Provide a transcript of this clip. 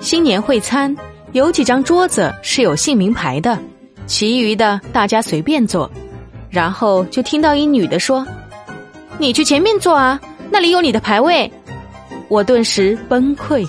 新年会餐有几张桌子是有姓名牌的其余的大家随便坐。然后就听到一女的说你去前面坐啊那里有你的牌位。我顿时崩溃。